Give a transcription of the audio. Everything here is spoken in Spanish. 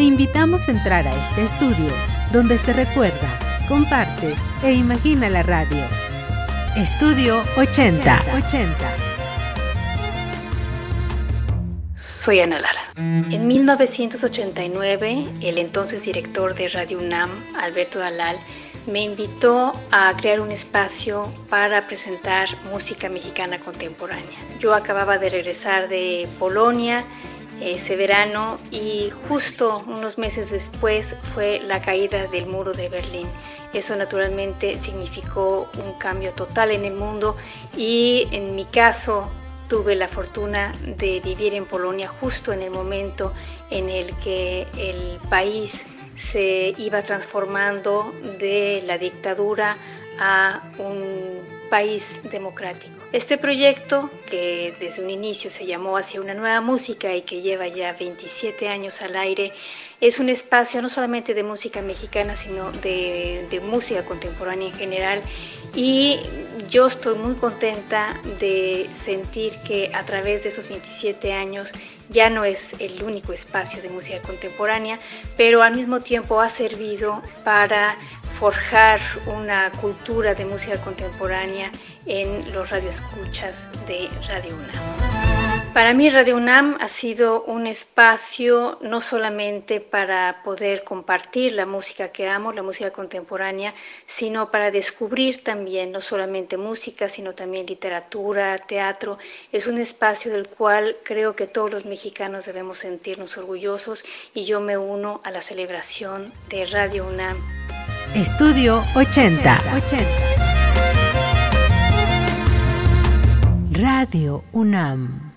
Te invitamos a entrar a este estudio donde se recuerda, comparte e imagina la radio. Estudio 80. 80. Soy Ana Lara. En 1989, el entonces director de Radio UNAM, Alberto Dalal, me invitó a crear un espacio para presentar música mexicana contemporánea. Yo acababa de regresar de Polonia ese verano y justo unos meses después fue la caída del muro de Berlín. Eso naturalmente significó un cambio total en el mundo y en mi caso tuve la fortuna de vivir en Polonia justo en el momento en el que el país se iba transformando de la dictadura a un país democrático. Este proyecto, que desde un inicio se llamó Hacia una nueva música y que lleva ya 27 años al aire, es un espacio no solamente de música mexicana, sino de, de música contemporánea en general. Y yo estoy muy contenta de sentir que a través de esos 27 años ya no es el único espacio de música contemporánea, pero al mismo tiempo ha servido para forjar una cultura de música contemporánea en los radioescuchas de Radio UNAM. Para mí Radio UNAM ha sido un espacio no solamente para poder compartir la música que amo, la música contemporánea, sino para descubrir también no solamente música, sino también literatura, teatro. Es un espacio del cual creo que todos los mexicanos debemos sentirnos orgullosos y yo me uno a la celebración de Radio UNAM. Estudio 80. 80. Radio UNAM.